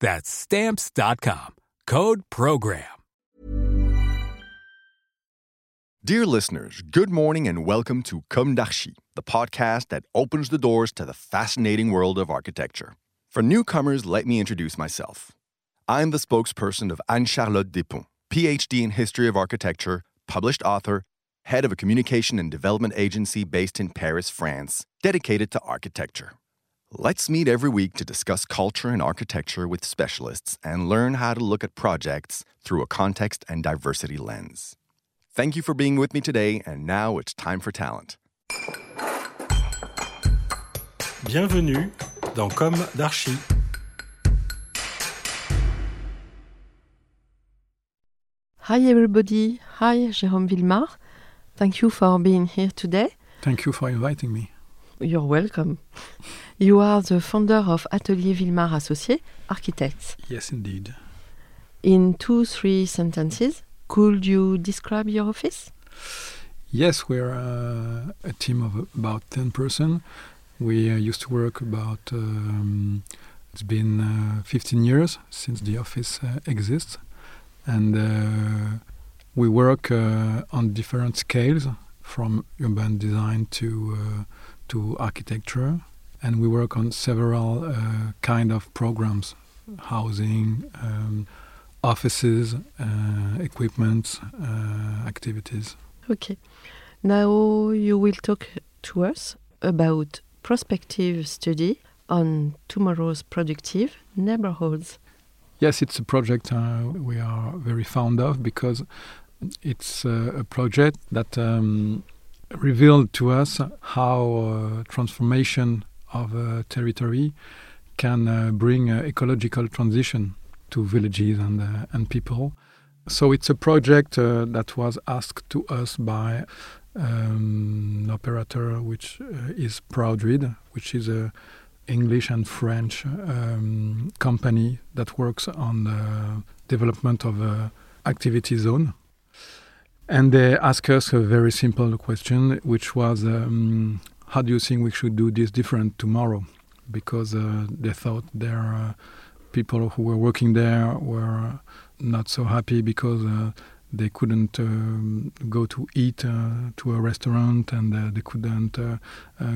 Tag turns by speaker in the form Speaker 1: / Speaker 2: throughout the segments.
Speaker 1: That's stamps.com. Code program.
Speaker 2: Dear listeners, good morning and welcome to Comme the podcast that opens the doors to the fascinating world of architecture. For newcomers, let me introduce myself. I'm the spokesperson of Anne Charlotte Despont, PhD in History of Architecture, published author, head of a communication and development agency based in Paris, France, dedicated to architecture. Let's meet every week to discuss culture and architecture with specialists and learn how to look at projects through a context and diversity lens. Thank you for being with me today, and now it's time for talent.
Speaker 3: Bienvenue dans Comme d'Archi.
Speaker 4: Hi everybody. Hi Jérôme Villemard. Thank you for being here today.
Speaker 5: Thank you for inviting me.
Speaker 4: You're welcome. You are the founder of Atelier Villemard Associés, architects.
Speaker 5: Yes, indeed.
Speaker 4: In two, three sentences, could you describe your office?
Speaker 5: Yes, we're uh, a team of about 10 person. We uh, used to work about, um, it's been uh, 15 years since the office uh, exists. And uh, we work uh, on different scales from urban design to, to architecture. And we work on several kind of programs, housing, um, offices, equipment, activities.
Speaker 4: Okay. Now you will talk to us about prospective study on tomorrow's productive neighborhoods.
Speaker 5: Yes, it's a project uh, we are very fond of because it's uh, a project that um, revealed to us how uh, transformation of a territory can uh, bring ecological transition to villages and, uh, and people. So it's a project uh, that was asked to us by um, an operator which is Proudreed, which is a English and French um, company that works on the development of a activity zone. And they asked us a very simple question, which was, um, how do you think we should do this different tomorrow? Because uh, they thought their uh, people who were working there were not so happy because uh, they couldn't um, go to eat uh, to a restaurant and uh, they couldn't uh,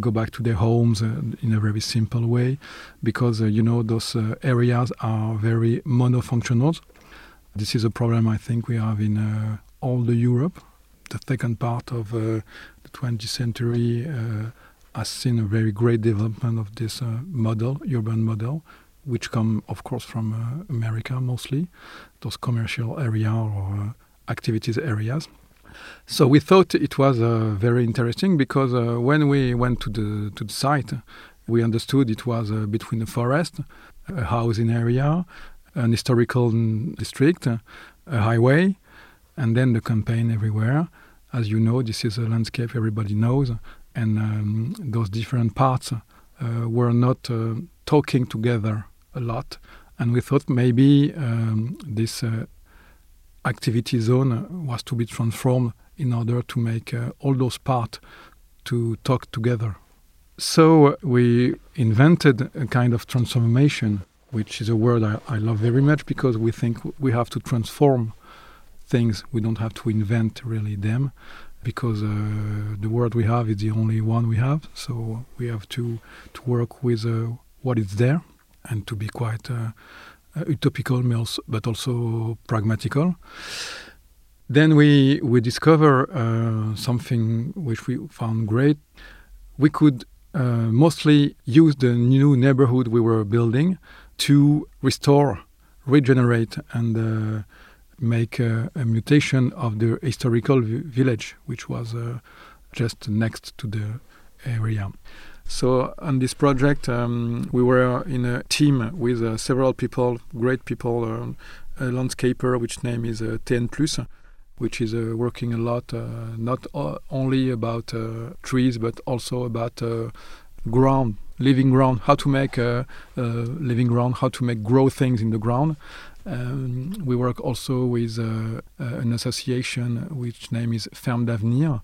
Speaker 5: go back to their homes in a very simple way because you know those areas are very monofunctional. This is a problem I think we have in all the Europe. The second part of the 20th century has seen a very great development of this model, urban model, which come, of course, from America mostly, those commercial area or activities areas. So we thought it was uh, very interesting because uh, when we went to the to the site, we understood it was uh, between the forest, a housing area, an historical district, a highway, and then the campaign everywhere. As you know, this is a landscape everybody knows, and um, those different parts uh, were not uh, talking together a lot. And we thought maybe um, this uh, activity zone was to be transformed in order to make uh, all those parts to talk together. So we invented a kind of transformation, which is a word I, I love very much because we think we have to transform things. We don't have to invent really them because uh, the world we have is the only one we have. So we have to to work with uh, what is there and to be quite uh, uh, utopical but also pragmatical. then we we discover uh, something which we found great. We could uh, mostly use the new neighborhood we were building to restore, regenerate, and make a, a, mutation of the historical village, which was uh, just next to the area. So on this project, um, we were in a team with uh, several people, great people, um, a landscaper, which name is uh, TN Plus, which is uh, working a lot, uh, not only about uh, trees, but also about uh, ground, living ground, how to make living ground, how to make grow things in the ground. Um, we work also with an association which name is Ferme d'Avenir.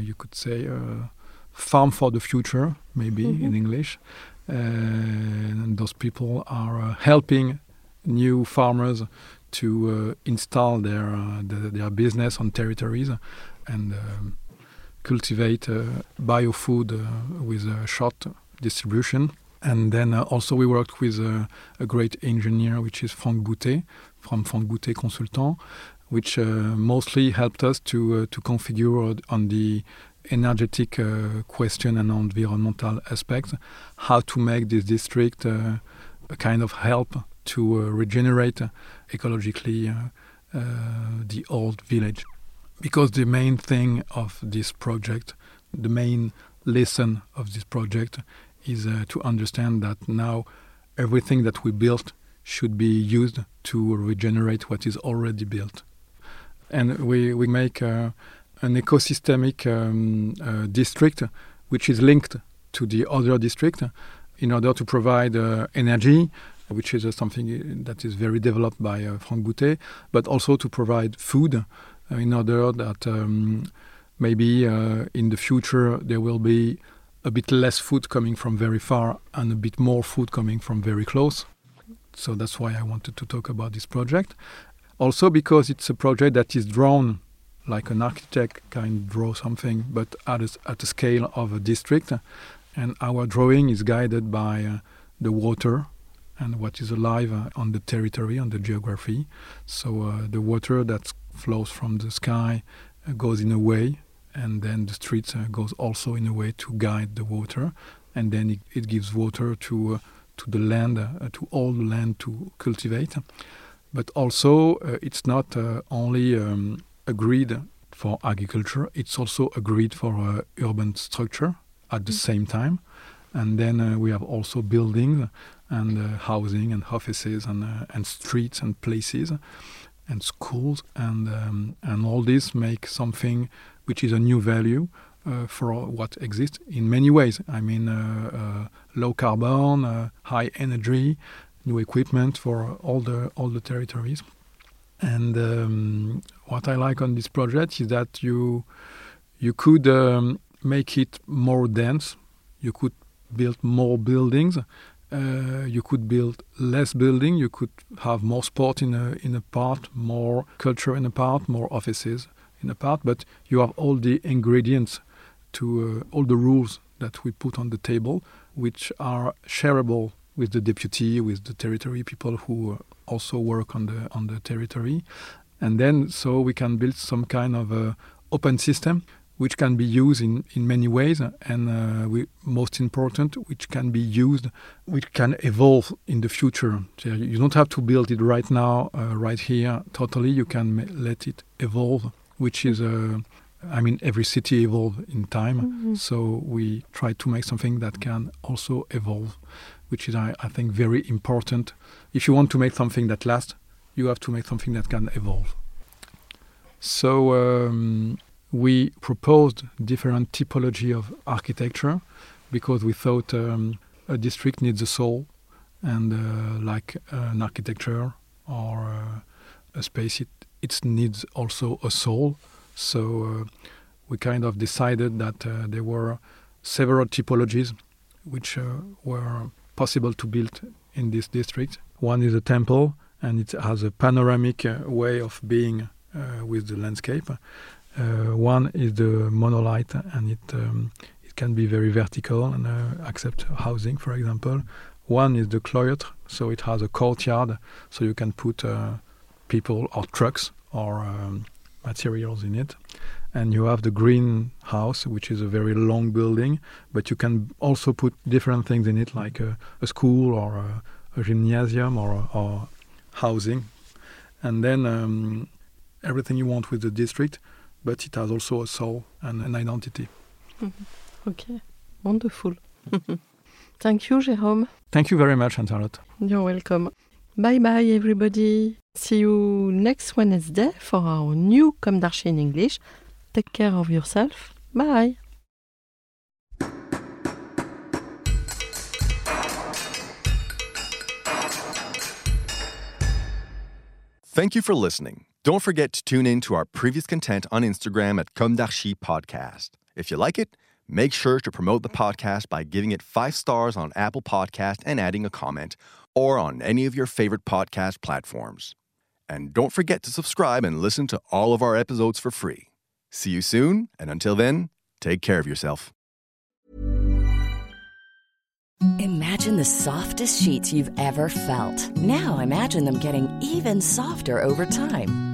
Speaker 5: you could say farm for the future, maybe mm-hmm. in English. Uh, and those people are uh, helping new farmers to uh, install their, uh, the, their business on territories and um, cultivate uh, biofood uh, with a short distribution. And then also we worked with a great engineer, which is Franck Boutté from Franck Boutté Consultant, which mostly helped us to to configure on the energetic uh, question and environmental aspects, how to make this district uh, a kind of help to uh, regenerate ecologically uh, uh, the old village. Because the main thing of this project, the main lesson of this project, is uh, to understand that now everything that we built should be used to regenerate what is already built. And we, we make an ecosystemic um, uh, district which is linked to the other district in order to provide uh, energy, which is uh, something that is very developed by uh, Franck Boutté, but also to provide food uh, in order that um, maybe uh, in the future there will be a bit less food coming from very far and a bit more food coming from very close. So that's why I wanted to talk about this project. Also because it's a project that is drawn like an architect can draw something, but at a, at the scale of a district. And our drawing is guided by uh, the water and what is alive uh, on the territory, on the geography. So uh, the water that flows from the sky uh, goes in a way, and then the street uh, goes also in a way to guide the water, and then it, it gives water to uh, to the land, to all the land to cultivate. But also, it's not only um, agreed for agriculture. It's also agreed for uh, urban structure at the mm. same time. And then uh, we have also buildings and uh, housing and offices and, uh, and streets and places and schools. And, um, and all this make something which is a new value uh, for what exists in many ways. I mean, uh, low carbon, high energy, new equipment for all the, all the territories. And um, what I like on this project is that you you could um, make it more dense. You could build more buildings. Uh, you could build less building. You could have more sport in a in a part, more culture in a part, more offices in a part. But you have all the ingredients to uh, all the rules that we put on the table, which are shareable with the deputy, with the territory people who uh, also work on the on the territory, and then so we can build some kind of a open system which can be used in, in many ways and uh, we, most important which can be used which can evolve in the future. So you don't have to build it right now uh, right here. Totally you can let it evolve which is a uh, I mean, every city evolves in time, mm-hmm. so we try to make something that can also evolve, which is, I, I think, very important. If you want to make something that lasts, you have to make something that can evolve. So um, we proposed different typology of architecture because we thought um, a district needs a soul, and uh, like an architecture or uh, a space, it, it needs also a soul. So uh, we kind of decided that uh, there were several typologies which uh, were possible to build in this district. One is a temple, and it has a panoramic uh, way of being uh, with the landscape. Uh, one is the monolith, and it um, it can be very vertical and accept housing, for example. One is the cloître, so it has a courtyard, so you can put people or trucks or um, materials in it. And you have the greenhouse, which is a very long building, but you can also put different things in it, like a, a school or a, a gymnasium or, or, housing. And then um, everything you want with the district, but it has also a soul and an identity.
Speaker 4: Mm-hmm. Okay, wonderful. Thank you, Jérôme.
Speaker 5: Thank you very much, Anne-Charlotte.
Speaker 4: You're welcome. Bye bye, everybody. See you next Wednesday for our new Comme d'Archi in English. Take care of yourself. Bye.
Speaker 2: Thank you for listening. Don't forget to tune in to our previous content on Instagram at Comme d'Archi Podcast. If you like it, make sure to promote the podcast by giving it five stars on Apple Podcast and adding a comment, or on any of your favorite podcast platforms. And don't forget to subscribe and listen to all of our episodes for free. See you soon, and until then, take care of yourself.
Speaker 6: Imagine the softest sheets you've ever felt. Now imagine them getting even softer over time.